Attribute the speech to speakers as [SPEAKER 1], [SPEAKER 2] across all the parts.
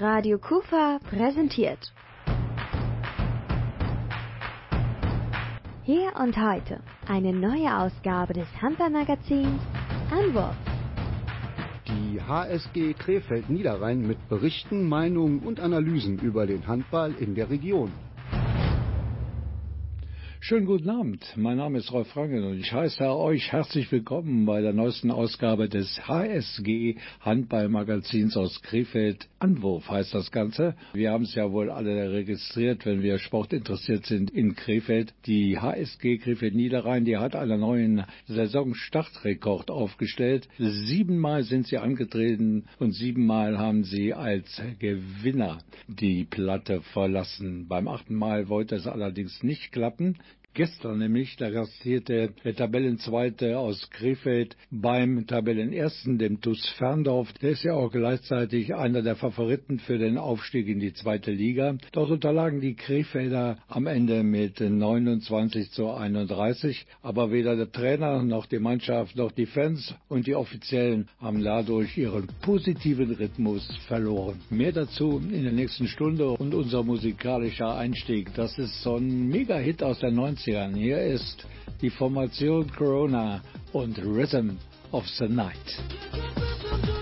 [SPEAKER 1] Radio Kufa präsentiert. Hier und heute eine neue Ausgabe des Handballmagazins Anwurf.
[SPEAKER 2] Die HSG Krefeld Niederrhein mit Berichten, Meinungen und Analysen über den Handball in der Region.
[SPEAKER 3] Schönen guten Abend, mein Name ist Rolf Franken und ich heiße euch herzlich willkommen bei der neuesten Ausgabe des HSG Handballmagazins aus Krefeld. Anwurf heißt das Ganze. Wir haben es ja wohl alle registriert, wenn wir sportinteressiert sind in Krefeld. Die HSG Krefeld Niederrhein, die hat einen neuen Saisonstartrekord aufgestellt. Siebenmal sind sie angetreten und siebenmal haben sie als Gewinner die Platte verlassen. Beim achten Mal wollte es allerdings nicht klappen. Gestern nämlich, da gastierte der Tabellenzweite aus Krefeld beim Tabellenersten, dem TuS Ferndorf. Der ist ja auch gleichzeitig einer der Favoriten für den Aufstieg in die zweite Liga. Dort unterlagen die Krefelder am Ende mit 29 zu 31. Aber weder der Trainer noch die Mannschaft noch die Fans und die Offiziellen haben dadurch ihren positiven Rhythmus verloren. Mehr dazu in der nächsten Stunde und unser musikalischer Einstieg. Das ist so ein Mega-Hit aus der 90 90ern. Hier ist die Formation Corona und Rhythm of the Night.
[SPEAKER 4] This is the rhythm of the night.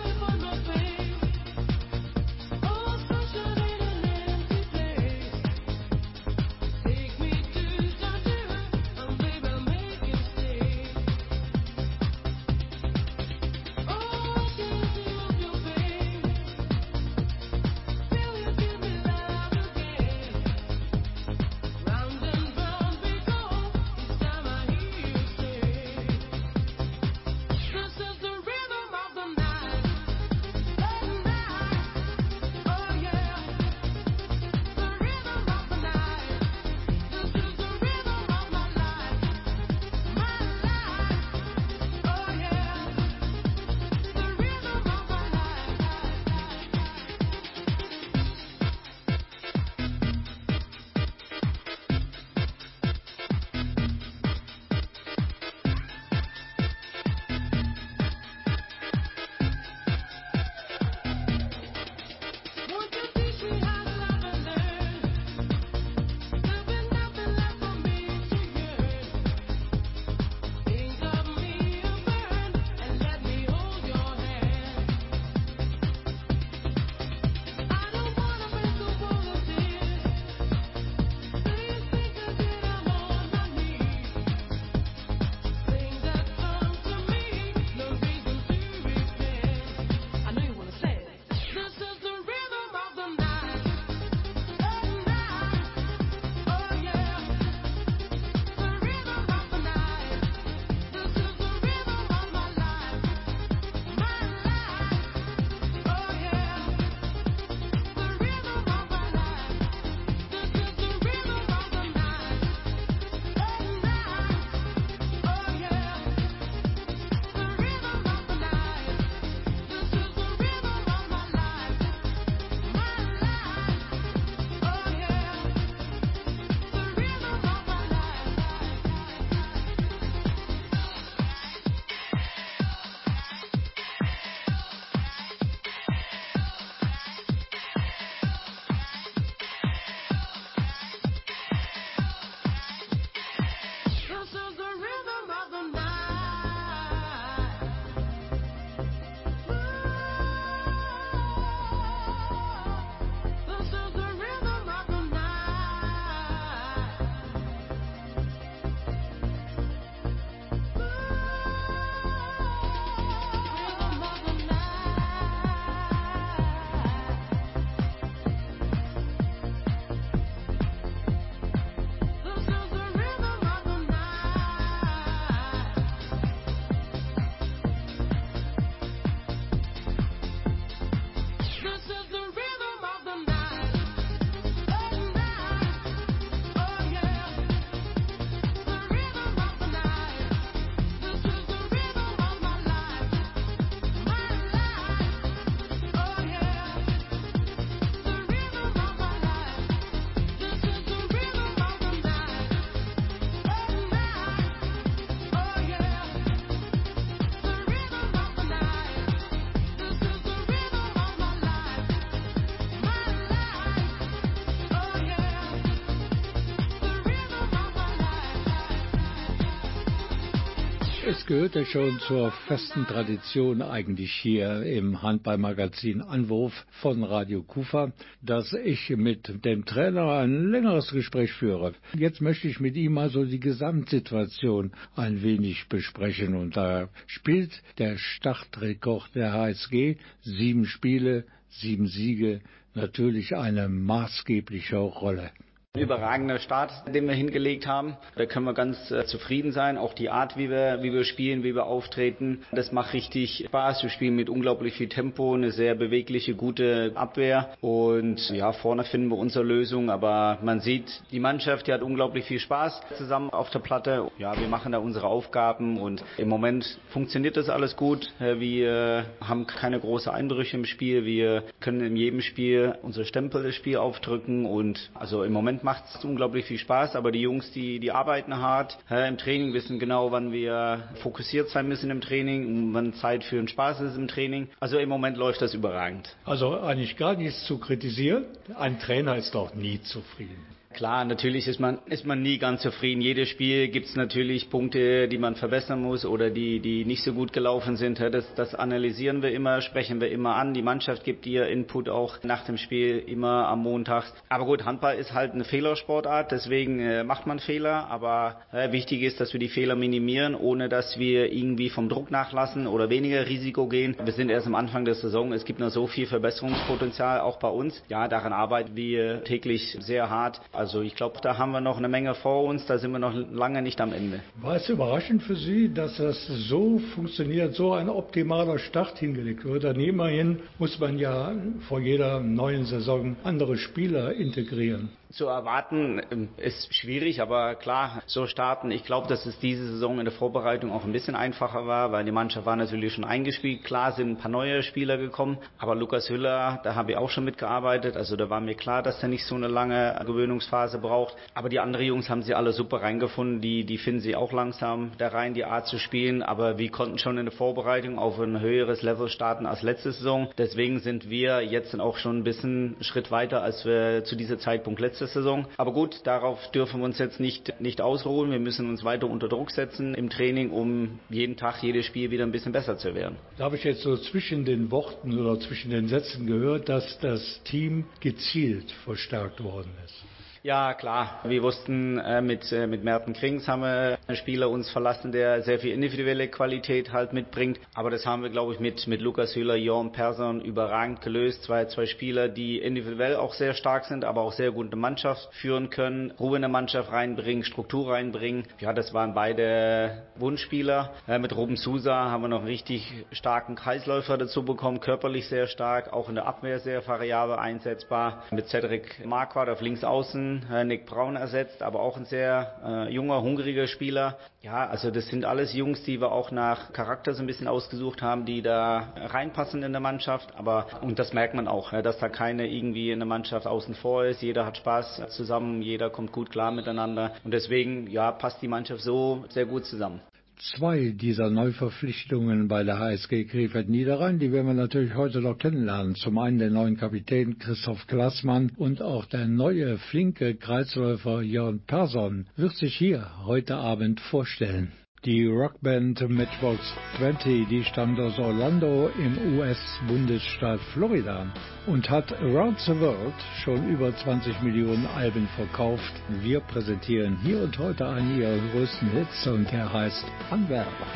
[SPEAKER 3] Gehört ja schon zur festen Tradition eigentlich hier im Handballmagazin Anwurf von Radio Kufa, dass ich mit dem Trainer ein längeres Gespräch führe. Jetzt möchte ich mit ihm also die Gesamtsituation ein wenig besprechen und da spielt der Startrekord der HSG sieben Spiele, sieben Siege natürlich eine maßgebliche Rolle.
[SPEAKER 5] Überragender Start, den wir hingelegt haben. Da können wir ganz äh, zufrieden sein. Auch die Art, wie wir, wie wir spielen, wie wir auftreten, das macht richtig Spaß. Wir spielen mit unglaublich viel Tempo, eine sehr bewegliche, gute Abwehr. Und ja, vorne finden wir unsere Lösung. Aber man sieht, die Mannschaft, die hat unglaublich viel Spaß zusammen auf der Platte. Ja, wir machen da unsere Aufgaben und im Moment funktioniert das alles gut. Äh, wir haben keine großen Einbrüche im Spiel. Wir können in jedem Spiel unsere Stempel des Spiels aufdrücken und also im Moment macht es unglaublich viel Spaß, aber die Jungs, die, die arbeiten hart äh, im Training, wissen genau, wann wir fokussiert sein müssen im Training, wann Zeit für den Spaß ist im Training. Also im Moment läuft das überragend.
[SPEAKER 3] Also eigentlich gar nichts zu kritisieren. Ein Trainer ist doch nie zufrieden.
[SPEAKER 5] Klar, natürlich ist man, ist man nie ganz zufrieden. Jedes Spiel gibt es natürlich Punkte, die man verbessern muss oder die, die nicht so gut gelaufen sind. Das, das analysieren wir immer, sprechen wir immer an. Die Mannschaft gibt ihr Input auch nach dem Spiel immer am Montag. Aber gut, Handball ist halt eine Fehlersportart, deswegen äh, macht man Fehler. Aber äh, wichtig ist, dass wir die Fehler minimieren, ohne dass wir irgendwie vom Druck nachlassen oder weniger Risiko gehen. Wir sind erst am Anfang der Saison. Es gibt noch so viel Verbesserungspotenzial auch bei uns. Ja, daran arbeiten wir täglich sehr hart. Also also ich glaube, da haben wir noch eine Menge vor uns, da sind wir noch lange nicht am Ende.
[SPEAKER 3] War es überraschend für Sie, dass das so funktioniert, so ein optimaler Start hingelegt wurde? Immerhin muss man ja vor jeder neuen Saison andere Spieler integrieren
[SPEAKER 5] zu erwarten ähm, ist schwierig, aber klar, so starten. Ich glaube, dass es diese Saison in der Vorbereitung auch ein bisschen einfacher war, weil die Mannschaft war natürlich schon eingespielt. Klar sind ein paar neue Spieler gekommen, aber Lukas Hüller, da habe ich auch schon mitgearbeitet. Also da war mir klar, dass er nicht so eine lange Gewöhnungsphase braucht. Aber die anderen Jungs haben sie alle super reingefunden. Die, die finden sie auch langsam da rein, die Art zu spielen. Aber wir konnten schon in der Vorbereitung auf ein höheres Level starten als letzte Saison. Deswegen sind wir jetzt auch schon ein bisschen Schritt weiter, als wir zu diesem Zeitpunkt letzte letzte Saison. Aber gut, darauf dürfen wir uns jetzt nicht, nicht ausruhen. Wir müssen uns weiter unter Druck setzen im Training, um jeden Tag, jedes Spiel wieder ein bisschen besser zu werden.
[SPEAKER 3] Da habe ich jetzt so zwischen den Worten oder zwischen den Sätzen gehört, dass das Team gezielt verstärkt worden ist.
[SPEAKER 5] Ja, klar. Wir wussten, äh, mit, äh, mit Merten Krings haben wir einen Spieler uns verlassen, der sehr viel individuelle Qualität halt mitbringt. Aber das haben wir, glaube ich, mit, mit Lukas Hüller, Jorn Persson überragend gelöst. Zwei, zwei Spieler, die individuell auch sehr stark sind, aber auch sehr gut eine Mannschaft führen können, Ruhe in eine Mannschaft reinbringen, Struktur reinbringen. Ja, das waren beide Wunschspieler. Äh, mit Ruben Sousa haben wir noch einen richtig starken Kreisläufer dazu bekommen, körperlich sehr stark, auch in der Abwehr sehr variabel einsetzbar. Mit Cedric Marquardt auf links außen äh, Nick Brown ersetzt, aber auch ein sehr äh, junger, hungriger Spieler. Ja, also das sind alles Jungs, die wir auch nach Charakter so ein bisschen ausgesucht haben, die da reinpassen in der Mannschaft. Aber und das merkt man auch, dass da keine irgendwie in der Mannschaft außen vor ist. Jeder hat Spaß zusammen, jeder kommt gut klar miteinander und deswegen ja passt die Mannschaft so sehr gut zusammen
[SPEAKER 3] zwei dieser Neuverpflichtungen bei der HSG Krefeld Niederrhein, die werden wir natürlich heute noch kennenlernen. Zum einen den neuen Kapitän Christoph Klassmann und auch der neue flinke Kreisläufer Jörn Persson wird sich hier heute Abend vorstellen. Die Rockband Matchbox 20, die stammt aus Orlando im US-Bundesstaat Florida und hat Around the World schon über 20 Millionen Alben verkauft. Wir präsentieren hier und heute einen ihrer größten Hits und der heißt Anwerber.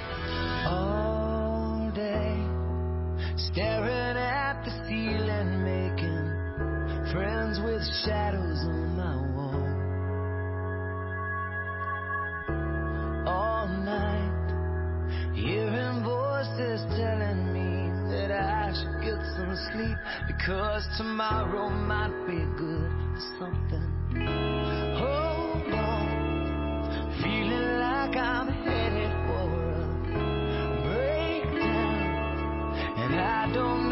[SPEAKER 3] All day, staring at the ceiling, making friends with shadows on hearing voices telling me that I should get some sleep because tomorrow might be good for something. Hold on, feeling like I'm headed for a breakdown, and I don't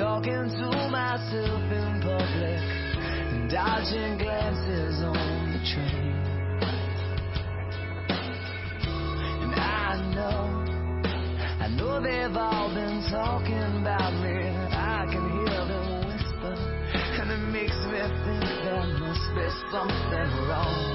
[SPEAKER 6] talking to myself in public dodging glances on the train. And I know, I know they've all been talking about me. I can hear them whisper, and it makes me think there must be something wrong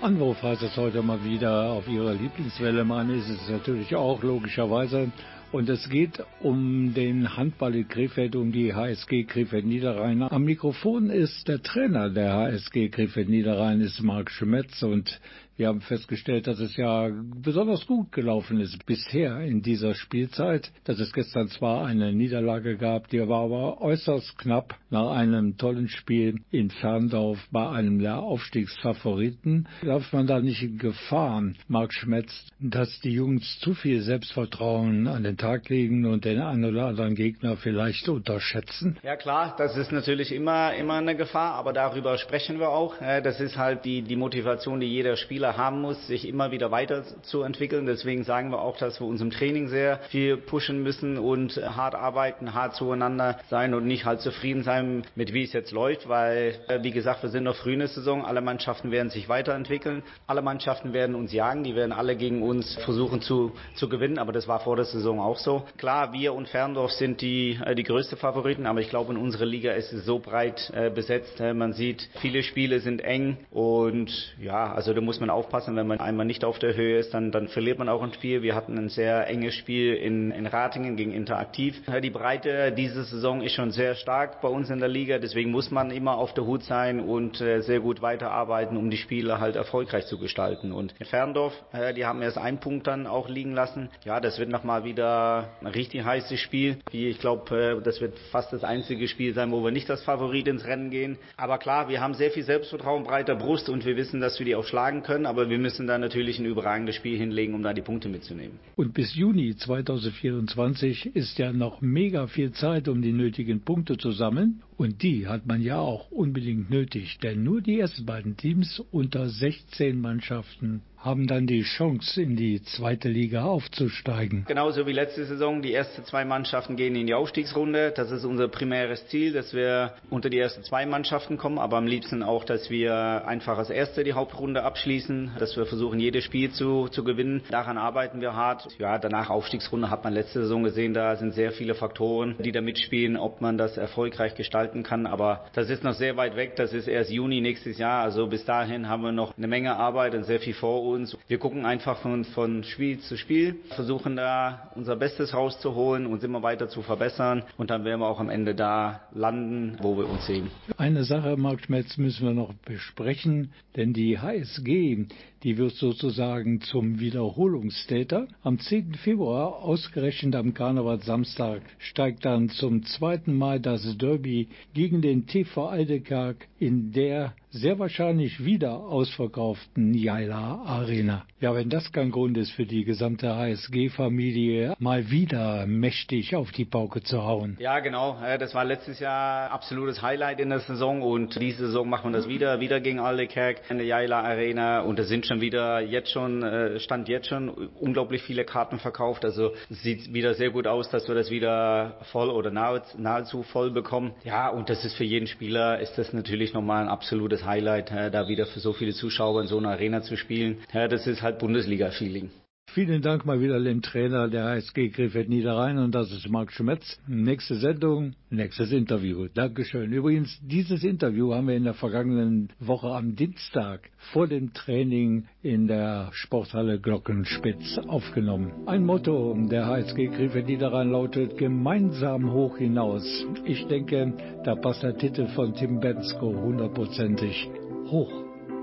[SPEAKER 3] Anruf heißt es heute mal wieder auf Ihrer Lieblingswelle. Meine ist es natürlich auch, logischerweise. Und es geht um den Handball in Krefeld, um die HSG Krefeld Niederrhein. Am Mikrofon ist der Trainer der HSG Krefeld Niederrhein, ist Marc Schmetz. Und wir haben festgestellt, dass es ja besonders gut gelaufen ist bisher in dieser Spielzeit. Dass es gestern zwar eine Niederlage gab, die war aber äußerst knapp nach einem tollen Spiel in Ferndorf bei einem der Aufstiegsfavoriten. Läuft man da nicht in Gefahr, Marc Schmetz, dass die Jungs zu viel Selbstvertrauen an den Tag legen und den einen oder anderen Gegner vielleicht unterschätzen?
[SPEAKER 5] Ja klar, das ist natürlich immer, immer eine Gefahr, aber darüber sprechen wir auch. Äh, Das ist halt die, die Motivation, die jeder Spieler haben muss, sich immer wieder weiterzuentwickeln. Deswegen sagen wir auch, dass wir uns im Training sehr viel pushen müssen und hart arbeiten, hart zueinander sein und nicht halt zufrieden sein mit wie es jetzt läuft, weil, äh, wie gesagt, wir sind noch früh in der Saison. Alle Mannschaften werden sich weiterentwickeln. Alle Mannschaften werden uns jagen. Die werden alle gegen uns versuchen zu, zu gewinnen. Aber das war vor der Saison auch so. Klar, wir und Ferndorf sind die, äh, die größte Favoriten. Aber ich glaube, in unserer Liga ist es so breit äh, besetzt. Man sieht, viele Spiele sind eng. Und ja, also da muss man aufpassen. Wenn man einmal nicht auf der Höhe ist, dann, dann verliert man auch ein Spiel. Wir hatten ein sehr enges Spiel in, in Ratingen gegen Interaktiv. Die Breite diese Saison ist schon sehr stark bei uns in der Liga. Deswegen muss man immer auf der Hut sein und äh, sehr gut weiterarbeiten, um die Spiele halt erfolgreich zu gestalten. Und in Ferndorf, die haben erst einen Punkt dann auch liegen lassen. Ja, das wird nochmal wieder ein richtig heißes Spiel. Ich glaube, äh, das wird fast das einzige Spiel sein, wo wir nicht als Favorit ins Rennen gehen. Aber klar, wir haben sehr viel Selbstvertrauen, breiter Brust und wir wissen, dass wir die auch schlagen können. Aber wir müssen da natürlich ein überragendes Spiel hinlegen, um da die Punkte mitzunehmen.
[SPEAKER 3] Und bis Juni 2024 ist ja noch mega viel Zeit, um die nötigen Punkte zu sammeln. Und die hat man ja auch unbedingt nötig, denn nur die ersten beiden Teams unter 16 Mannschaften haben dann die Chance, in die zweite Liga aufzusteigen.
[SPEAKER 5] Genauso wie letzte Saison. Die ersten zwei Mannschaften gehen in die Aufstiegsrunde. Das ist unser primäres Ziel, dass wir unter die ersten zwei Mannschaften kommen. Aber am liebsten auch, dass wir einfach als Erste die Hauptrunde abschließen. Dass wir versuchen, jedes Spiel zu, zu gewinnen. Daran arbeiten wir hart. Ja, danach Aufstiegsrunde hat man letzte Saison gesehen. Da sind sehr viele Faktoren, die da mitspielen, ob man das erfolgreich gestalten kann. Aber das ist noch sehr weit weg. Das ist erst Juni nächstes Jahr. Also bis dahin haben wir noch eine Menge Arbeit und sehr viel vor uns. Wir gucken einfach von, von Spiel zu Spiel, versuchen da unser Bestes rauszuholen, uns immer weiter zu verbessern. Und dann werden wir auch am Ende da landen, wo wir uns sehen.
[SPEAKER 3] Eine Sache, Marc Schmetz, müssen wir noch besprechen, denn die HSG, die wird sozusagen zum Wiederholungstäter. Am 10. Februar, ausgerechnet am Karnevalsamstag, steigt dann zum zweiten Mal das Derby gegen den TV Aldekark in der sehr wahrscheinlich wieder ausverkauften Jaila Arena. Ja, wenn das kein Grund ist für die gesamte HSG-Familie, mal wieder mächtig auf die Pauke zu hauen.
[SPEAKER 5] Ja, genau. Das war letztes Jahr absolutes Highlight in der Saison und diese Saison machen wir das wieder, wieder gegen Aldekerk in der Jaila Arena und es sind schon wieder jetzt schon, äh, stand jetzt schon unglaublich viele Karten verkauft. Also sieht wieder sehr gut aus, dass wir das wieder voll oder nahezu voll bekommen. Ja, und das ist für jeden Spieler ist das natürlich nochmal ein absolutes Highlight, da wieder für so viele Zuschauer in so einer Arena zu spielen. Das ist halt Bundesliga-Feeling.
[SPEAKER 3] Vielen Dank mal wieder dem Trainer der HSG Krefeld Niederrhein und das ist Marc Schmetz. Nächste Sendung, nächstes Interview. Dankeschön. Übrigens, dieses Interview haben wir in der vergangenen Woche am Dienstag vor dem Training in der Sporthalle Glockenspitz aufgenommen. Ein Motto der HSG Krefeld Niederrhein lautet gemeinsam hoch hinaus. Ich denke, da passt der Titel von Tim Bensko hundertprozentig. Hoch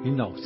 [SPEAKER 3] hinaus.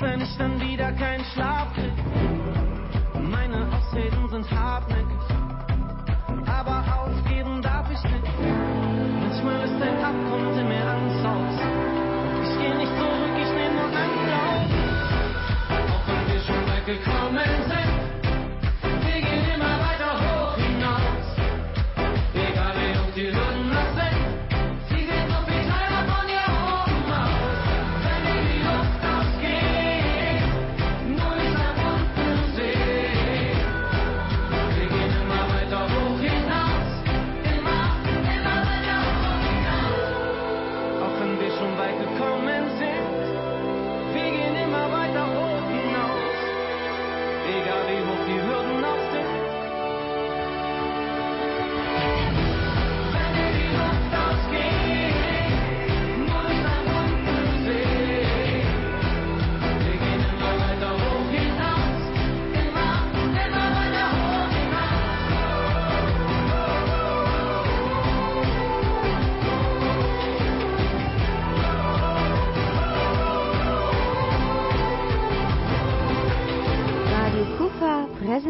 [SPEAKER 7] Wenn ich dann wieder keinen Schlaf krieg.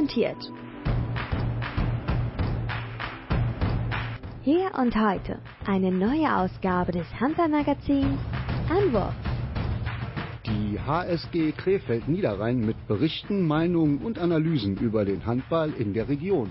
[SPEAKER 1] Präsentiert. Hier und heute eine neue Ausgabe des Handballmagazins Anwurf.
[SPEAKER 2] Die HSG Krefeld Niederrhein mit Berichten, Meinungen und Analysen über den Handball in der Region.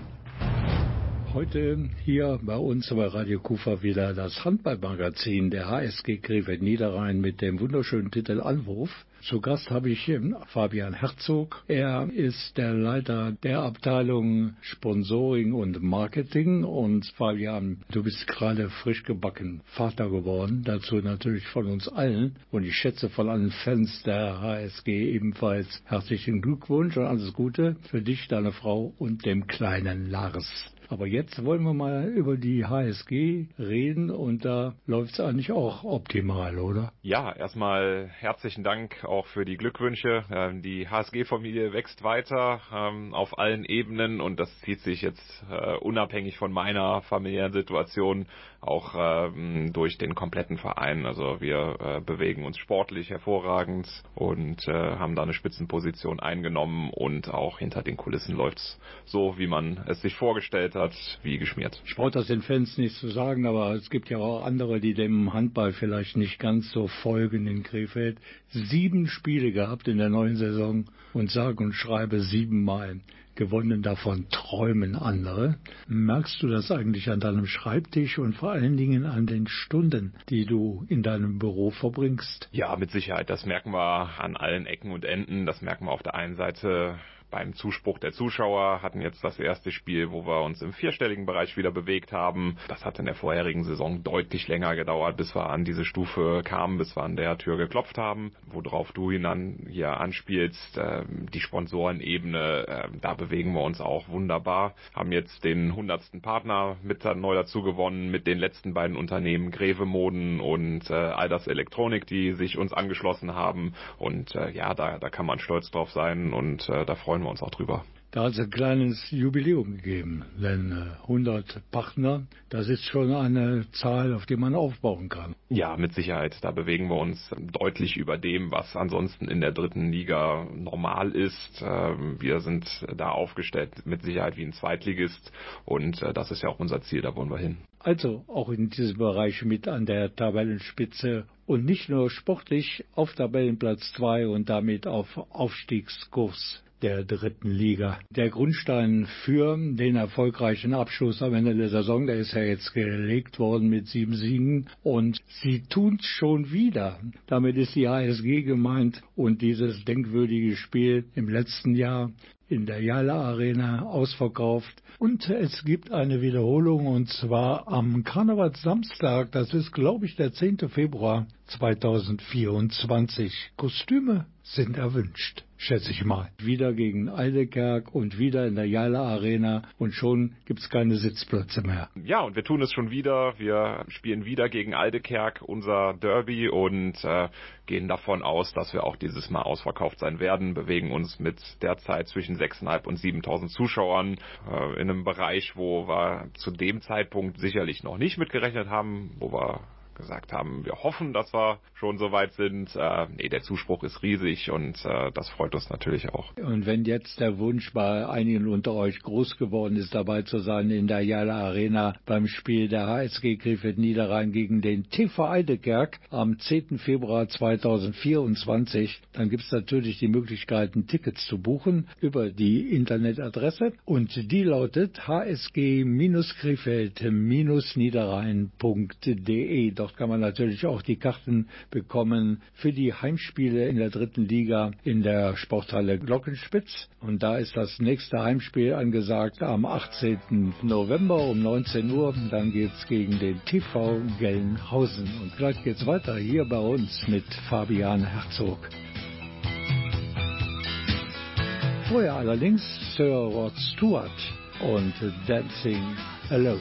[SPEAKER 3] Heute hier bei uns bei Radio Kufa wieder das Handballmagazin der HSG Krefeld Niederrhein mit dem wunderschönen Titel Anruf. Zu Gast habe ich Fabian Herzog. Er ist der Leiter der Abteilung Sponsoring und Marketing. Und Fabian, du bist gerade frisch gebacken Vater geworden. Dazu natürlich von uns allen. Und ich schätze von allen Fans der HSG ebenfalls herzlichen Glückwunsch und alles Gute für dich, deine Frau und dem kleinen Lars. Aber jetzt wollen wir mal über die HSG reden und da läuft es eigentlich auch optimal, oder?
[SPEAKER 8] Ja, erstmal herzlichen Dank auch für die Glückwünsche. Ähm, die HSG-Familie wächst weiter ähm, auf allen Ebenen und das zieht sich jetzt äh, unabhängig von meiner familiären Situation auch ähm, durch den kompletten Verein. Also wir äh, bewegen uns sportlich hervorragend und äh, haben da eine Spitzenposition eingenommen und auch hinter den Kulissen läuft's so, wie man es sich vorgestellt hat, wie geschmiert.
[SPEAKER 3] Ich brauche das den Fans nicht zu sagen, aber es gibt ja auch andere, die dem Handball vielleicht nicht ganz so folgen in Krefeld. Sieben Spiele gehabt in der neuen Saison und sage und schreibe siebenmal gewonnen, davon träumen andere. Merkst du das eigentlich an deinem Schreibtisch und vor allen Dingen an den Stunden, die du in deinem Büro verbringst?
[SPEAKER 8] Ja, mit Sicherheit. Das merken wir an allen Ecken und Enden. Das merken wir auf der einen Seite beim Zuspruch der Zuschauer, hatten jetzt das erste Spiel, wo wir uns im vierstelligen Bereich wieder bewegt haben. Das hat in der vorherigen Saison deutlich länger gedauert, bis wir an diese Stufe kamen, bis wir an der Tür geklopft haben, worauf du dann hier anspielst. Ähm, die Sponsorenebene, ähm, da bewegen wir uns auch wunderbar. Haben jetzt den hundertsten Partner mit neu dazu gewonnen, mit den letzten beiden Unternehmen Greve Moden und äh, Aldas Elektronik, die sich uns angeschlossen haben. Und äh, ja, da, da kann man stolz drauf sein und äh, da freuen freuen wir uns auch drüber.
[SPEAKER 3] Da hat es ein kleines Jubiläum gegeben, denn 100 äh, Partner, das ist schon eine Zahl, auf die man aufbauen kann.
[SPEAKER 8] Ja, mit Sicherheit. Da bewegen wir uns deutlich über dem, was ansonsten in der dritten Liga normal ist. Ähm, wir sind da aufgestellt mit Sicherheit wie ein Zweitligist und äh, das ist ja auch unser Ziel, da wollen wir hin.
[SPEAKER 3] Also auch in diesem Bereich mit an der Tabellenspitze und nicht nur sportlich auf Tabellenplatz 2 und damit auf Aufstiegskurs der dritten Liga. Der Grundstein für den erfolgreichen Abschluss am Ende der Saison, der ist ja jetzt gelegt worden mit sieben Siegen und sie tun's schon wieder. Damit ist die HSG gemeint und dieses denkwürdige Spiel im letzten Jahr in der Jala Arena ausverkauft. Und es gibt eine Wiederholung und zwar am Karnevalssamstag, das ist glaube ich der 10. Februar 2024. Kostüme sind erwünscht schätze ich mal. Wieder gegen Eidekerk und wieder in der Jala Arena und schon gibt's keine Sitzplätze mehr.
[SPEAKER 8] Ja, und wir tun es schon wieder. Wir spielen wieder gegen Aldekerk unser Derby und äh, gehen davon aus, dass wir auch dieses Mal ausverkauft sein werden, bewegen uns mit derzeit zwischen 6.500 und 7.000 Zuschauern äh, in einem Bereich, wo wir zu dem Zeitpunkt sicherlich noch nicht mitgerechnet haben, wo wir gesagt haben, wir hoffen, dass wir schon so weit sind. Äh, nee, der Zuspruch ist riesig und äh, das freut uns natürlich auch.
[SPEAKER 3] Und wenn jetzt der Wunsch bei einigen unter euch groß geworden ist, dabei zu sein in der Jala Arena beim Spiel der HSG Krefeld Niederrhein gegen den TV Eidekerk am 10. Februar 2024, dann gibt es natürlich die Möglichkeiten, Tickets zu buchen über die Internetadresse und die lautet hsg-krefeld-niederrhein.de. Dort kann man natürlich auch die Karten bekommen für die Heimspiele in der dritten Liga in der Sporthalle Glockenspitz. Und da ist das nächste Heimspiel angesagt am 18. November um 19 Uhr. Dann geht es gegen den TV Gelnhausen. Und gleich geht es weiter hier bei uns mit Fabian Herzog. Vorher allerdings Sir Rod Stewart und Dancing Alone.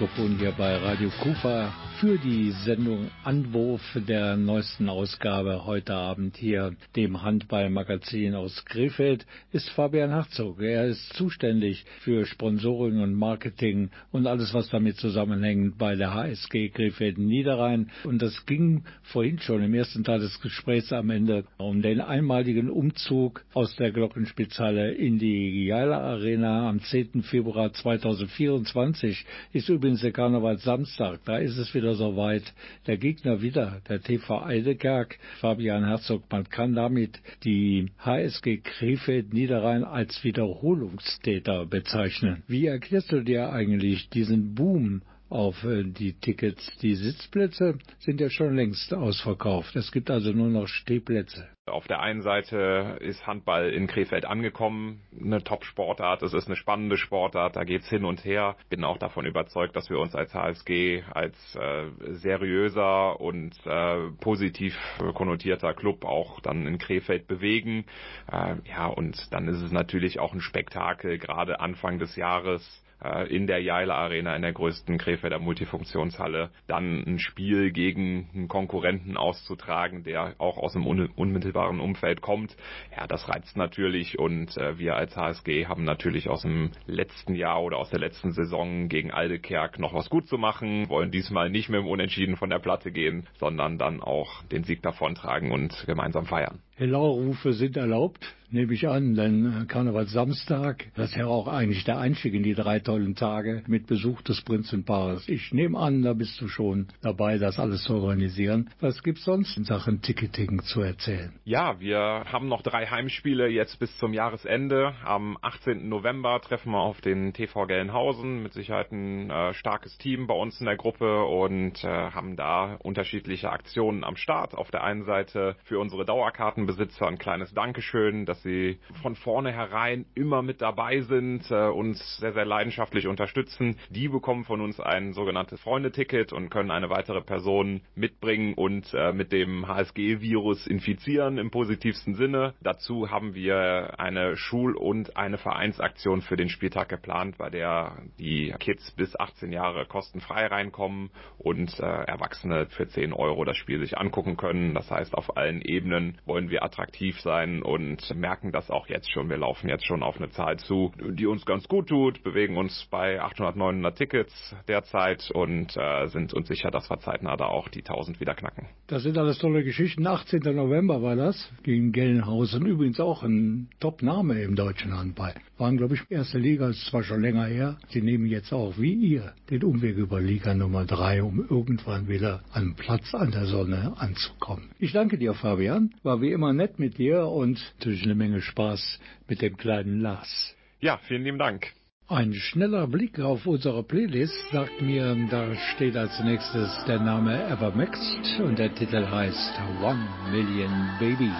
[SPEAKER 3] Mikrofon hier bei Radio Kufa für die Sendung Anwurf der neuesten Ausgabe heute Abend hier, dem Handballmagazin aus Krefeld, ist Fabian Herzog. Er ist zuständig für Sponsoring und Marketing und alles, was damit zusammenhängt bei der HSG Krefeld Niederrhein. Und das ging vorhin schon im ersten Teil des Gesprächs am Ende um den einmaligen Umzug aus der Glockenspitzhalle in die Jaila Arena am 10. Februar 2024 ist übrigens der Karneval Samstag. Da ist es wieder wieder soweit. Der Gegner wieder, der TV Eidekerk, Fabian Herzog. Man kann damit die HSG Krefeld Niederrhein als Wiederholungstäter bezeichnen. Wie erklärst du dir eigentlich diesen Boom auf äh, die Tickets. Die Sitzplätze sind ja schon längst ausverkauft. Es gibt also nur noch Stehplätze.
[SPEAKER 8] Auf der einen Seite ist Handball in Krefeld angekommen, eine Top-Sportart, es ist eine spannende Sportart, da geht's hin und her. Bin auch davon überzeugt, dass wir uns als HSG als äh, seriöser und äh, positiv konnotierter Club auch dann in Krefeld bewegen. Äh, ja, und dann ist es natürlich auch ein Spektakel, gerade Anfang des Jahres in der Jaila Arena, in der größten Krefelder Multifunktionshalle, dann ein Spiel gegen einen Konkurrenten auszutragen, der auch aus einem unmittelbaren Umfeld kommt. Ja, das reizt natürlich und äh, wir als HSG haben natürlich aus dem letzten Jahr oder aus der letzten Saison gegen Aldekerk noch was gut zu machen, wollen diesmal nicht mit dem Unentschieden von der Platte gehen, sondern dann auch den Sieg davontragen und gemeinsam feiern.
[SPEAKER 3] Hello-Rufe sind erlaubt, nehme ich an, denn Karneval Samstag, das ist ja auch eigentlich der Einstieg in die drei tollen Tage mit Besuch des Prinzenpaares. Ich nehme an, da bist du schon dabei, das alles zu organisieren. Was gibt's sonst in Sachen Ticketing zu erzählen?
[SPEAKER 8] Ja, wir haben noch drei Heimspiele jetzt bis zum Jahresende. Am 18. November treffen wir auf den TV Gelnhausen, mit Sicherheit ein äh, starkes Team bei uns in der Gruppe und äh, haben da unterschiedliche Aktionen am Start. Auf der einen Seite für unsere Dauerkarten Besitzer ein kleines Dankeschön, dass sie von vornherein immer mit dabei sind, äh, uns sehr, sehr leidenschaftlich unterstützen. Die bekommen von uns ein sogenanntes Freundeticket und können eine weitere Person mitbringen und äh, mit dem HSG-Virus infizieren im positivsten Sinne. Dazu haben wir eine Schul- und eine Vereinsaktion für den Spieltag geplant, bei der die Kids bis 18 Jahre kostenfrei reinkommen und äh, Erwachsene für 10 Euro das Spiel sich angucken können. Das heißt, auf allen Ebenen wollen wir attraktiv sein und merken das auch jetzt schon. Wir laufen jetzt schon auf eine Zahl zu, die uns ganz gut tut, bewegen uns bei 800, 900 Tickets derzeit und äh, sind uns sicher, dass wir zeitnah da auch die 1000 wieder knacken.
[SPEAKER 3] Das sind alles tolle Geschichten. 18. November war das gegen Gelnhausen. Übrigens auch ein Top-Name im deutschen Handball. Waren, glaube ich, erste Liga, ist zwar schon länger her. Sie nehmen jetzt auch, wie ihr, den Umweg über Liga Nummer 3, um irgendwann wieder an Platz an der Sonne anzukommen. Ich danke dir, Fabian. War wie immer immer nett mit dir und natürlich eine Menge Spaß mit dem kleinen Lars.
[SPEAKER 8] Ja, vielen lieben Dank.
[SPEAKER 3] Ein schneller Blick auf unsere Playlist sagt mir, da steht als nächstes der Name Evermaxed und der Titel heißt One Million Baby.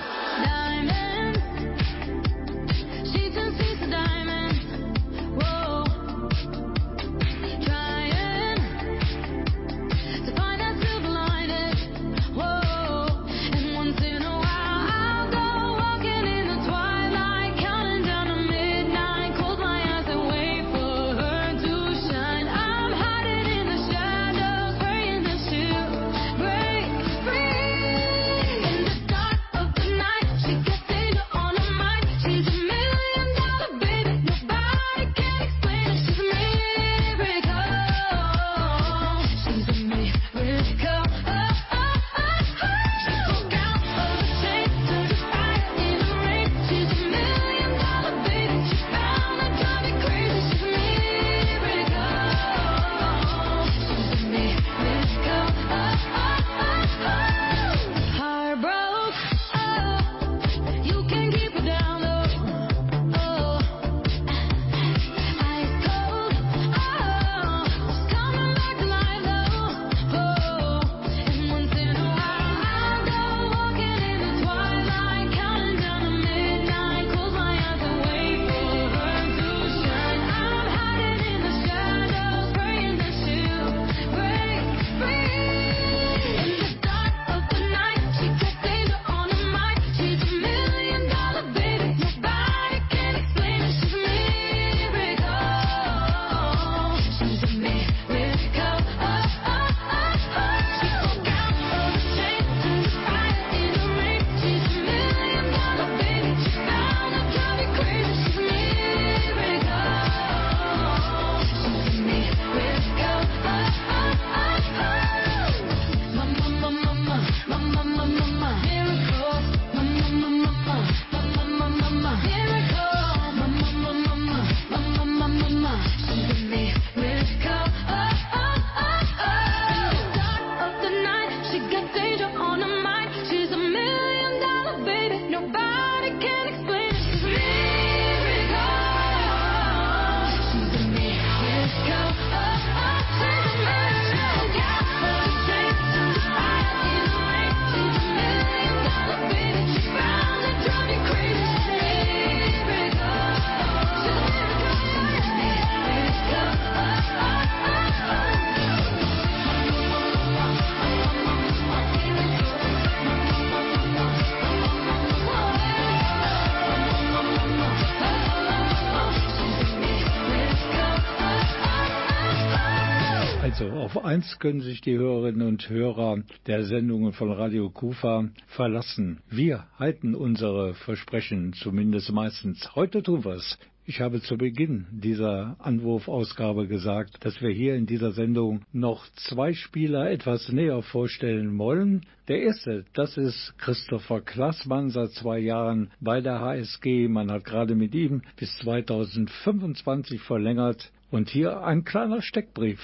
[SPEAKER 3] Auf eins können sich die Hörerinnen und Hörer der Sendungen von Radio Kufa verlassen. Wir halten unsere Versprechen zumindest meistens. Heute tun wir es. Ich habe zu Beginn dieser Anwurfausgabe gesagt, dass wir hier in dieser Sendung noch zwei Spieler etwas näher vorstellen wollen. Der erste, das ist Christopher Klassmann, seit zwei Jahren bei der HSG. Man hat gerade mit ihm bis 2025 verlängert. Und hier ein kleiner Steckbrief.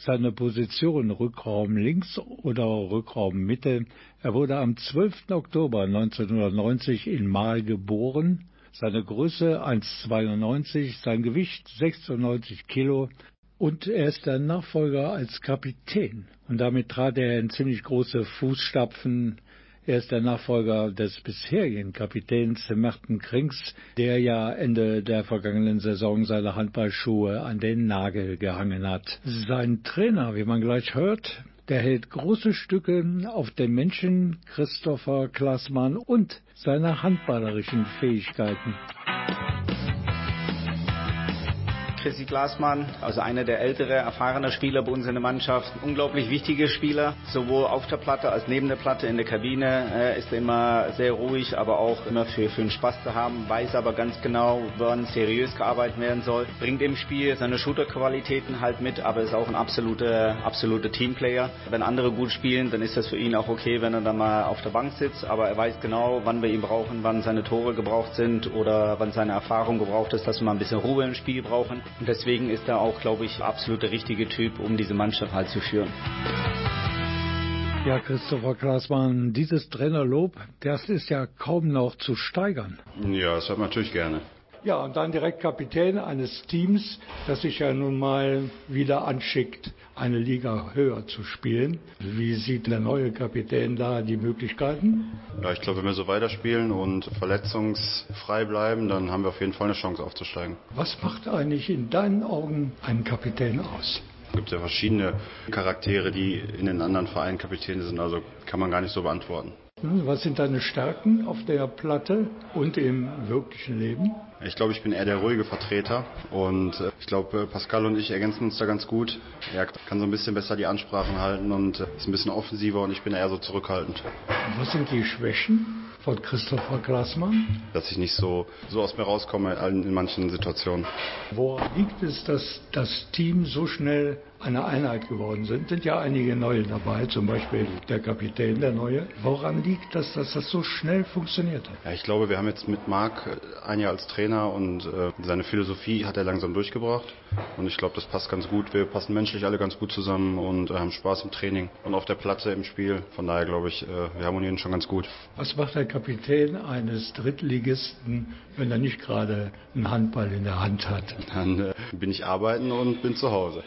[SPEAKER 3] Seine Position Rückraum links oder Rückraum Mitte. Er wurde am 12. Oktober 1990 in Mahl geboren. Seine Größe 1,92, sein Gewicht 96 Kilo und er ist der Nachfolger als Kapitän. Und damit trat er in ziemlich große Fußstapfen er ist der Nachfolger des bisherigen Kapitäns Merten Krings, der ja Ende der vergangenen Saison seine Handballschuhe an den Nagel gehangen hat. Sein Trainer, wie man gleich hört, der hält große Stücke auf den Menschen Christopher Klassmann und seine handballerischen Fähigkeiten.
[SPEAKER 5] Chrissy Glasmann, also einer der ältere, erfahrene Spieler bei uns in der Mannschaft. Unglaublich wichtige Spieler, sowohl auf der Platte als neben der Platte in der Kabine. Er ist immer sehr ruhig, aber auch immer für, für den Spaß zu haben, weiß aber ganz genau, wann seriös gearbeitet werden soll. Bringt im Spiel seine Shooter-Qualitäten halt mit, aber ist auch ein absoluter, absoluter Teamplayer. Wenn andere gut spielen, dann ist das für ihn auch okay, wenn er dann mal auf der Bank sitzt, aber er weiß genau, wann wir ihn brauchen, wann seine Tore gebraucht sind oder wann seine Erfahrung gebraucht ist, dass wir mal ein bisschen Ruhe im Spiel brauchen. Und deswegen ist er auch, glaube ich, absolut der richtige Typ, um diese Mannschaft halt zu führen.
[SPEAKER 3] Ja, Christopher Klaasmann, dieses Trainerlob, das ist ja kaum noch zu steigern.
[SPEAKER 9] Ja, das hat man natürlich gerne.
[SPEAKER 3] Ja, und dann direkt Kapitän eines Teams, das sich ja nun mal wieder anschickt, eine Liga höher zu spielen. Wie sieht der neue Kapitän da die Möglichkeiten?
[SPEAKER 9] Ja, ich glaube, wenn wir so weiterspielen und verletzungsfrei bleiben, dann haben wir auf jeden Fall eine Chance aufzusteigen.
[SPEAKER 3] Was macht eigentlich in deinen Augen einen Kapitän aus?
[SPEAKER 9] Es gibt ja verschiedene Charaktere, die in den anderen Vereinen Kapitäne sind, also kann man gar nicht so beantworten.
[SPEAKER 3] Was sind deine Stärken auf der Platte und im wirklichen Leben?
[SPEAKER 9] Ich glaube, ich bin eher der ruhige Vertreter und äh, ich glaube, Pascal und ich ergänzen uns da ganz gut. Er kann so ein bisschen besser die Ansprachen halten und äh, ist ein bisschen offensiver und ich bin eher so zurückhaltend.
[SPEAKER 3] Was sind die Schwächen von Christopher Klassmann?
[SPEAKER 9] Dass ich nicht so, so aus mir rauskomme in manchen Situationen.
[SPEAKER 3] Woran liegt es, dass das Team so schnell eine Einheit geworden sind? Sind ja einige neue dabei, zum Beispiel der Kapitän, der neue. Woran liegt das, dass das so schnell funktioniert hat?
[SPEAKER 9] Ja, ich glaube, wir haben jetzt mit Marc äh, ein Jahr als Trainer und äh, seine Philosophie hat er langsam durchgebracht. Und ich glaube, das passt ganz gut. Wir passen menschlich alle ganz gut zusammen und äh, haben Spaß im Training und auf der Platte im Spiel. Von daher glaube ich, äh, wir harmonieren schon ganz gut.
[SPEAKER 3] Was macht der Kapitän eines Drittligisten, wenn er nicht gerade einen Handball in der Hand hat?
[SPEAKER 9] Dann äh, bin ich arbeiten und bin zu Hause.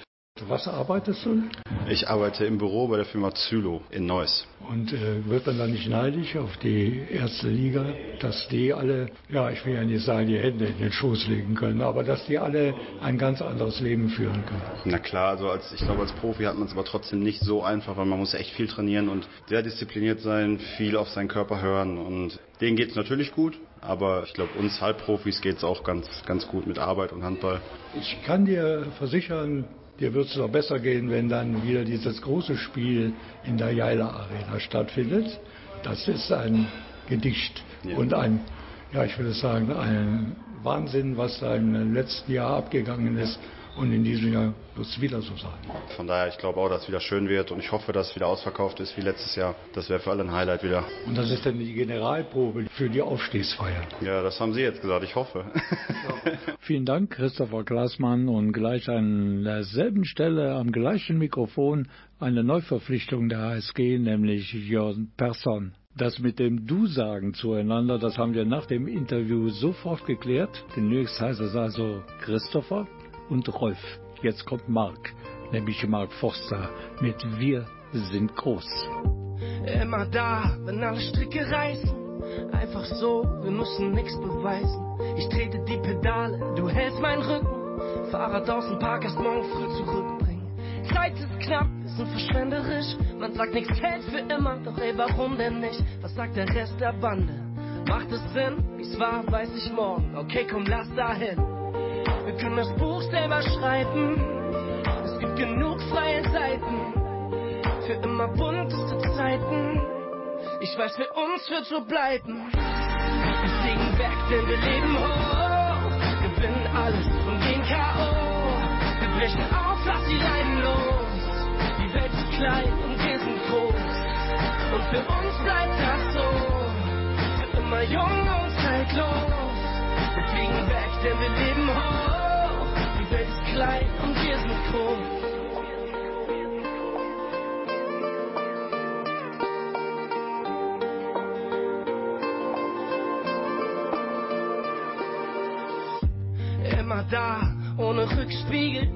[SPEAKER 3] Was arbeitest du?
[SPEAKER 9] Ich arbeite im Büro bei der Firma Zylo in Neuss.
[SPEAKER 3] Und äh, wird man dann nicht neidisch auf die erste Liga, dass die alle, ja, ich will ja nicht sagen, die Hände in den Schoß legen können, aber dass die alle ein ganz anderes Leben führen können?
[SPEAKER 9] Na klar, also als, ich glaube, als Profi hat man es aber trotzdem nicht so einfach, weil man muss echt viel trainieren und sehr diszipliniert sein, viel auf seinen Körper hören und denen geht es natürlich gut, aber ich glaube, uns Halbprofis geht es auch ganz, ganz gut mit Arbeit und Handball.
[SPEAKER 3] Ich kann dir versichern, Dir wird es noch besser gehen, wenn dann wieder dieses große Spiel in der Jaila Arena stattfindet. Das ist ein Gedicht ja. und ein, ja, ich würde sagen, ein Wahnsinn, was da im letzten Jahr abgegangen ist. Und in diesem Jahr wird es wieder so sein.
[SPEAKER 9] Von daher, ich glaube auch, dass es wieder schön wird und ich hoffe, dass es wieder ausverkauft ist wie letztes Jahr. Das wäre für alle ein Highlight wieder.
[SPEAKER 3] Und das ist dann die Generalprobe für die Aufstiegsfeier.
[SPEAKER 9] Ja, das haben Sie jetzt gesagt, ich hoffe.
[SPEAKER 3] Vielen Dank, Christopher Glasmann. Und gleich an derselben Stelle, am gleichen Mikrofon, eine Neuverpflichtung der HSG, nämlich Jörn Persson. Das mit dem Du-Sagen zueinander, das haben wir nach dem Interview sofort geklärt. Demnächst heißt es also Christopher und Rolf. Jetzt kommt Mark, nämlich Mark Forster mit Wir sind groß.
[SPEAKER 7] Immer da, wenn alle Stricke reißen. Einfach so, wir müssen nichts beweisen. Ich trete die Pedale, du hältst meinen Rücken. Fahrrad aus dem Park erst morgen früh zurückbringen. Zeit ist knapp, wir sind verschwenderisch. Man sagt nichts hält für immer, doch ey, warum denn nicht? Was sagt der Rest der Bande? Macht es Sinn? Wie's war, weiß ich morgen. Okay, komm, lass dahin. Wir können das Buch selber schreiben. Es gibt
[SPEAKER 4] genug freie Zeiten für immer bunteste Zeiten. Ich weiß, für uns wird so bleiben. Wir fliegen weg, denn wir leben hoch. Gewinnen alles und gehen K.O. Wir brechen auf, lass die Leiden los. Die Welt ist klein und wir sind groß. Und für uns bleibt das so. Für immer jung und zeitlos. Fliegen weg, denn wir leben hoch. Die Welt ist klein und wir sind groß. Immer da, ohne Rückspiegel.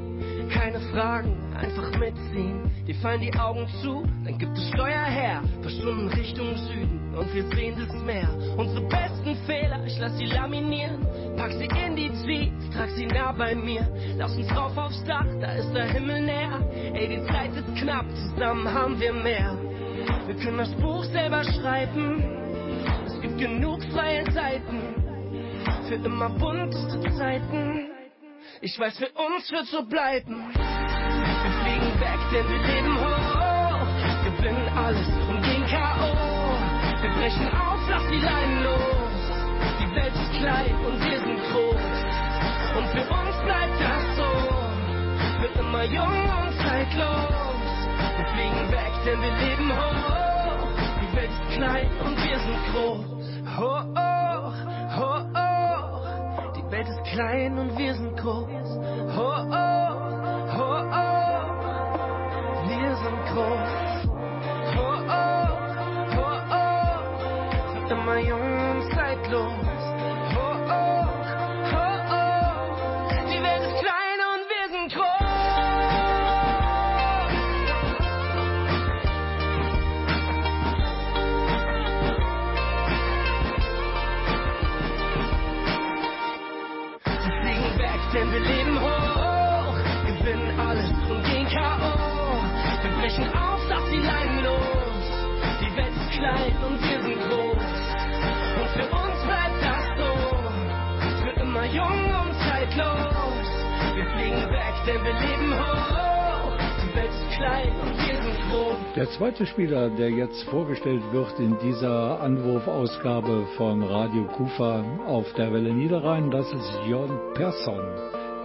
[SPEAKER 4] Keine Fragen, einfach mitziehen. Dir fallen die Augen zu, dann gibt es Steuer her. Paar Stunden Richtung Süden und wir sehen das Meer. Unsere besten Fehler, ich lass sie laminieren. Pack sie in die Tweets, trag sie nah bei mir. Lass uns rauf aufs Dach, da ist der Himmel näher. Ey, die Zeit ist knapp, zusammen haben wir mehr. Wir können das Buch selber schreiben. Es gibt genug freie Seiten für immer bunteste Zeiten. Ich weiß, für uns wird so bleiben. Wir fliegen weg, denn wir leben hoch. Gewinnen alles und gehen K.O. Wir brechen auf, lass die Leinen los. Die Welt ist klein und wir sind groß. Und für uns bleibt das so. Für immer jung und zeitlos. Wir fliegen weg, denn wir leben hoch. Die Welt ist klein und wir sind groß. Hoch, hoch, klein und wir sind groß. Oh, oh, oh, oh. Wir sind groß. Oh, oh, oh, oh. Sind immer jung und zeitlos. Oh, oh, oh,
[SPEAKER 3] Der zweite Spieler, der jetzt vorgestellt wird in dieser Anwurfausgabe von Radio Kufa auf der Welle Niederrhein, das ist Jon Persson.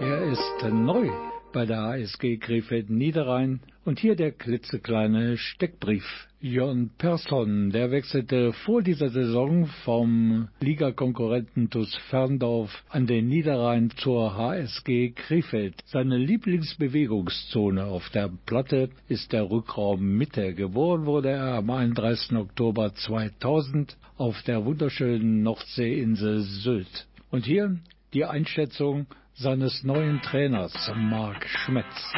[SPEAKER 3] Er ist neu bei der ASG Krefeld Niederrhein und hier der klitzekleine Steckbrief. Jon Persson, der wechselte vor dieser Saison vom Ligakonkurrenten TuS Ferndorf an den Niederrhein zur HSG Krefeld. Seine Lieblingsbewegungszone auf der Platte ist der Rückraum Mitte. Geboren wurde er am 31. Oktober 2000 auf der wunderschönen Nordseeinsel Sylt. Und hier die Einschätzung seines neuen Trainers Marc Schmetz.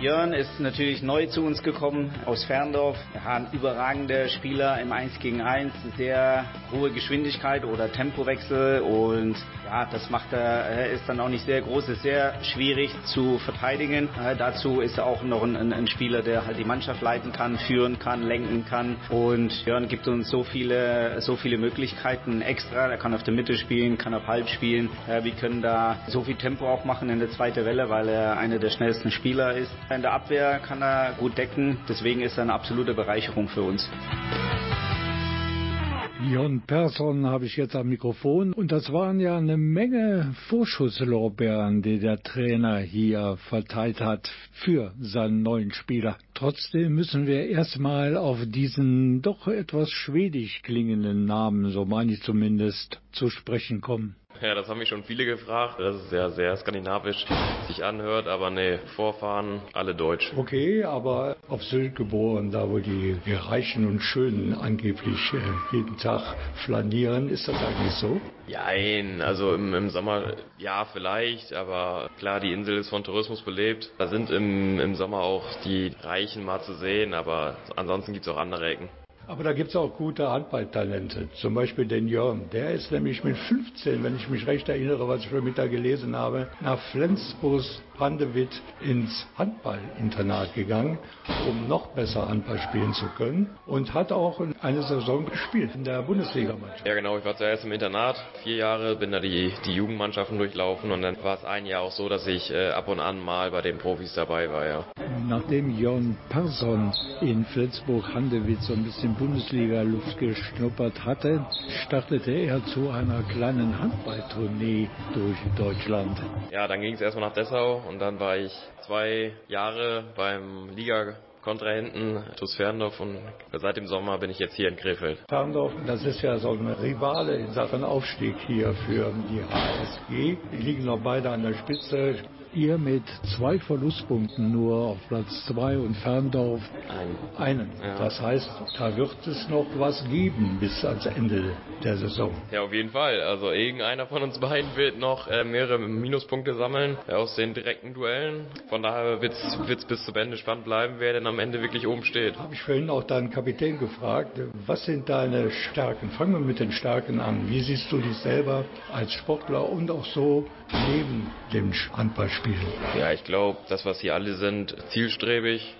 [SPEAKER 5] Jörn ist natürlich neu zu uns gekommen aus Ferndorf. Wir haben überragende Spieler im 1 gegen 1, sehr hohe Geschwindigkeit oder Tempowechsel und ja, das macht er, ist dann auch nicht sehr groß, ist sehr schwierig zu verteidigen. Äh, dazu ist er auch noch ein, ein, ein, Spieler, der halt die Mannschaft leiten kann, führen kann, lenken kann und Jörn gibt uns so viele, so viele Möglichkeiten extra. Er kann auf der Mitte spielen, kann auf halb spielen. Äh, wir können da so viel Tempo auch machen in der zweiten Welle, weil er einer der schnellsten Spieler ist. In der Abwehr kann er gut decken, deswegen ist er eine absolute Bereicherung für uns.
[SPEAKER 3] Jon Persson habe ich jetzt am Mikrofon und das waren ja eine Menge Vorschusslorbeeren, die der Trainer hier verteilt hat für seinen neuen Spieler. Trotzdem müssen wir erstmal auf diesen doch etwas schwedisch klingenden Namen, so meine ich zumindest, zu sprechen kommen.
[SPEAKER 8] Ja, das haben mich schon viele gefragt. Das ist ja sehr skandinavisch sich anhört, aber nee, Vorfahren alle deutsch.
[SPEAKER 3] Okay, aber auf Sylt geboren, da wo die, die Reichen und Schönen angeblich äh, jeden Tag flanieren, ist das eigentlich so?
[SPEAKER 8] Jein, also im, im Sommer ja vielleicht, aber klar, die Insel ist von Tourismus belebt. Da sind im, im Sommer auch die Reichen mal zu sehen, aber ansonsten gibt's auch andere Ecken.
[SPEAKER 3] Aber da gibt es auch gute Handballtalente. Zum Beispiel den Jörn. Der ist nämlich mit 15, wenn ich mich recht erinnere, was ich für Mittag gelesen habe, nach Flensburg Handewitt ins Handballinternat gegangen, um noch besser Handball spielen zu können. Und hat auch eine Saison gespielt in der Bundesligamannschaft.
[SPEAKER 8] Ja genau, ich war zuerst im Internat, vier Jahre, bin da die, die Jugendmannschaften durchlaufen und dann war es ein Jahr auch so, dass ich äh, ab und an mal bei den Profis dabei war, ja.
[SPEAKER 3] Nachdem Jörn Persson in Flensburg-Handewitt so ein bisschen Bundesliga-Luft geschnuppert hatte, startete er zu einer kleinen Handballtournee durch Deutschland.
[SPEAKER 8] Ja, dann ging es erstmal nach Dessau und dann war ich zwei Jahre beim Liga Kontrahenten TuS Ferndorf und seit dem Sommer bin ich jetzt hier in Krefeld.
[SPEAKER 3] Ferndorf, das ist ja so ein Rivale in Sachen Aufstieg hier für die HSG. Die liegen noch beide an der Spitze. Ihr mit zwei Verlustpunkten nur auf Platz zwei und Ferndorf
[SPEAKER 8] Ein.
[SPEAKER 3] einen.
[SPEAKER 8] Ja.
[SPEAKER 3] Das heißt, da wird es noch was geben bis ans Ende der Saison.
[SPEAKER 8] Ja, auf jeden Fall. Also irgendeiner von uns beiden wird noch äh, mehrere Minuspunkte sammeln äh, aus den direkten Duellen. Von daher wird es bis zum Ende spannend bleiben, wer denn am Ende wirklich oben steht.
[SPEAKER 3] Habe ich vorhin auch deinen Kapitän gefragt, was sind deine Stärken? Fangen wir mit den Stärken an. Wie siehst du dich selber als Sportler und auch so neben dem Handballspielen?
[SPEAKER 8] Ja, ich glaube, das, was hier alle sind, zielstrebig.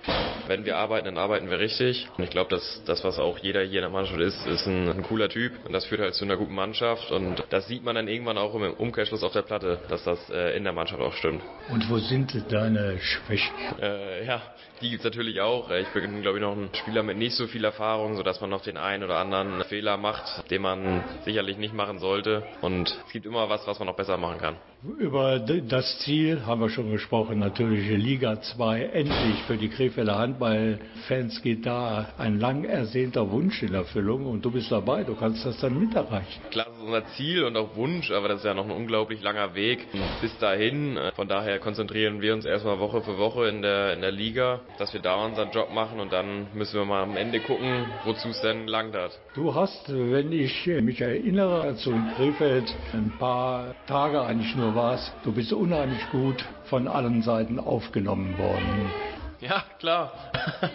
[SPEAKER 8] Wenn wir arbeiten, dann arbeiten wir richtig. Und ich glaube, dass das, was auch jeder hier in der Mannschaft ist, ist ein, ein cooler Typ. Und das führt halt zu einer guten Mannschaft. Und das sieht man dann irgendwann auch im Umkehrschluss auf der Platte, dass das äh, in der Mannschaft auch stimmt.
[SPEAKER 3] Und wo sind deine Schwächen?
[SPEAKER 8] Äh, ja, die gibt's natürlich auch. Ich bin, glaube ich, noch ein Spieler mit nicht so viel Erfahrung, sodass man noch den einen oder anderen Fehler macht, den man sicherlich nicht machen sollte. Und es gibt immer was, was man noch besser machen kann.
[SPEAKER 3] Über das Ziel haben wir schon gesprochen, natürlich Liga 2. Endlich für die Krefelder Handballfans geht da ein lang ersehnter Wunsch in Erfüllung und du bist dabei, du kannst das dann mit erreichen.
[SPEAKER 8] Klar, unser Ziel und auch Wunsch, aber das ist ja noch ein unglaublich langer Weg bis dahin. Von daher konzentrieren wir uns erstmal Woche für Woche in der, in der Liga, dass wir da unseren Job machen und dann müssen wir mal am Ende gucken, wozu es denn gelangt hat.
[SPEAKER 3] Du hast, wenn ich mich erinnere, in Krefeld ein paar Tage eigentlich nur warst, du bist unheimlich gut von allen Seiten aufgenommen worden.
[SPEAKER 8] Ja, klar.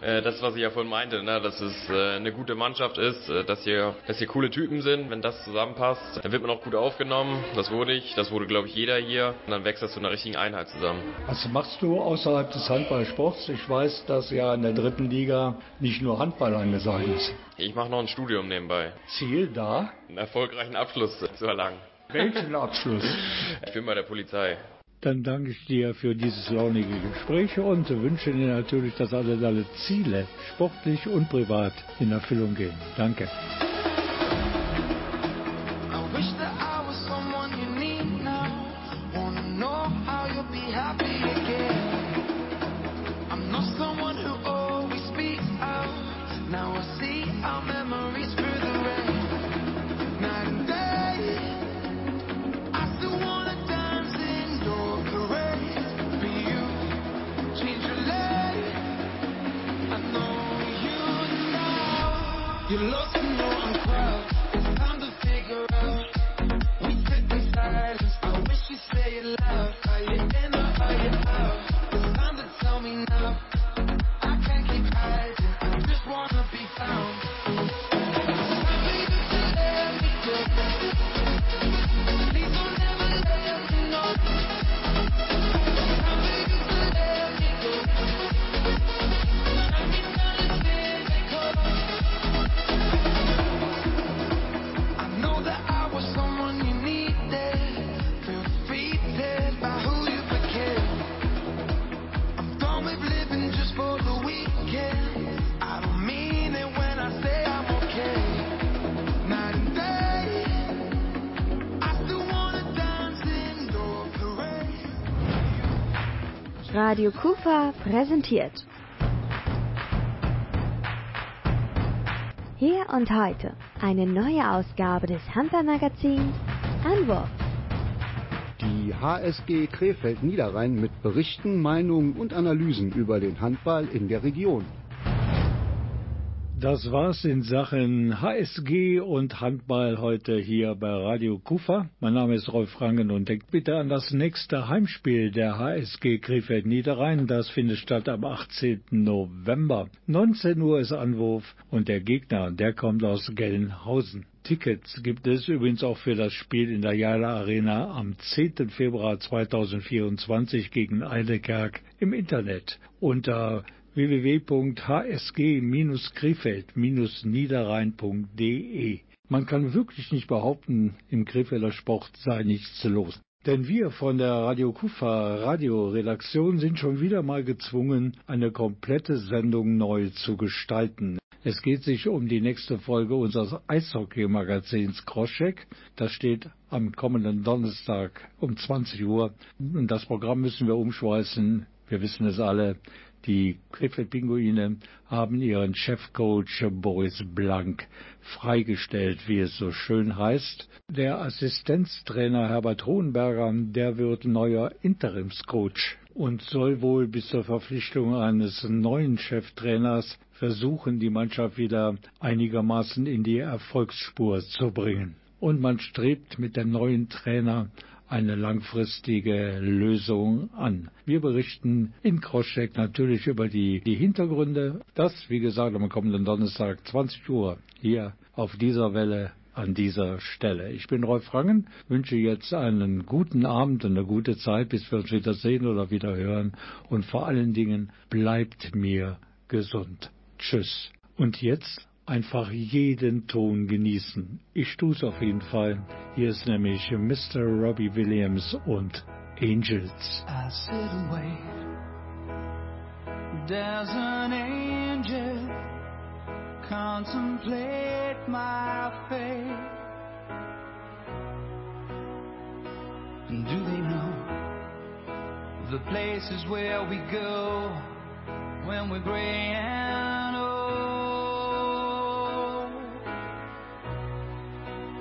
[SPEAKER 8] Äh, das, was ich ja vorhin meinte, ne, dass es äh, eine gute Mannschaft ist, äh, dass hier, dass hier coole Typen sind. Wenn das zusammenpasst, dann wird man auch gut aufgenommen. Das wurde ich, das wurde, glaube ich, jeder hier. Und dann wächst das zu einer richtigen Einheit zusammen.
[SPEAKER 3] Was machst du außerhalb des Handballsports? Ich weiß, dass ja in der dritten Liga nicht nur Handball angesagt ist.
[SPEAKER 8] Ich mache noch ein Studium nebenbei,
[SPEAKER 3] Ziel da?
[SPEAKER 8] einen erfolgreichen Abschluss zu erlangen.
[SPEAKER 3] Welchen Abschluss?
[SPEAKER 8] Ich bin bei der Polizei.
[SPEAKER 3] Dann danke ich dir für dieses launige Gespräch und wünsche dir natürlich, dass alle deine Ziele sportlich und privat in Erfüllung gehen. Danke.
[SPEAKER 1] Radio Kufa präsentiert. Hier und heute eine neue Ausgabe des Handballmagazins Anwurf.
[SPEAKER 2] Die HSG Krefeld Niederrhein mit Berichten, Meinungen und Analysen über den Handball in der Region.
[SPEAKER 3] Das war's in Sachen HSG und Handball heute hier bei Radio Kufa. Mein Name ist Rolf Rangen und denkt bitte an das nächste Heimspiel der HSG Krefeld Niederrhein. Das findet statt am 18. November. 19 Uhr ist Anwurf und der Gegner, der kommt aus Gelnhausen. Tickets gibt es übrigens auch für das Spiel in der Jala Arena am 10. Februar 2024 gegen Eidekerk im Internet unter www.hsg-krefeld-niederrhein.de. Man kann wirklich nicht behaupten, im Krefelder Sport sei nichts los. Denn wir von der Radio Kufa Radioredaktion sind schon wieder mal gezwungen, eine komplette Sendung neu zu gestalten. Es geht sich um die nächste Folge unseres Eishockey-Magazins Kroschek. Das steht am kommenden Donnerstag um 20 Uhr. Und das Programm müssen wir umschweißen. Wir wissen es alle. Die Krefeld-Pinguine haben ihren Chefcoach Boris Blank freigestellt, wie es so schön heißt. Der Assistenztrainer Herbert Hohenberger, der wird neuer Interimscoach und soll wohl bis zur Verpflichtung eines neuen Cheftrainers versuchen, die Mannschaft wieder einigermaßen in die Erfolgsspur zu bringen. Und man strebt mit dem neuen Trainer eine langfristige Lösung an. Wir berichten in Kroschek natürlich über die, die Hintergründe. Das, wie gesagt, am kommenden Donnerstag 20 Uhr hier auf dieser Welle an dieser Stelle. Ich bin Rolf Rangen, wünsche jetzt einen guten Abend und eine gute Zeit, bis wir uns wieder sehen oder wieder hören. Und vor allen Dingen bleibt mir gesund. Tschüss. Und jetzt einfach jeden Ton genießen. Ich tu's auf jeden Fall. Hier ist nämlich Mr. Robbie Williams und Angels.
[SPEAKER 7] I sit and wait. There's an angel contemplate my fate. Do they know the places where we go when we're gray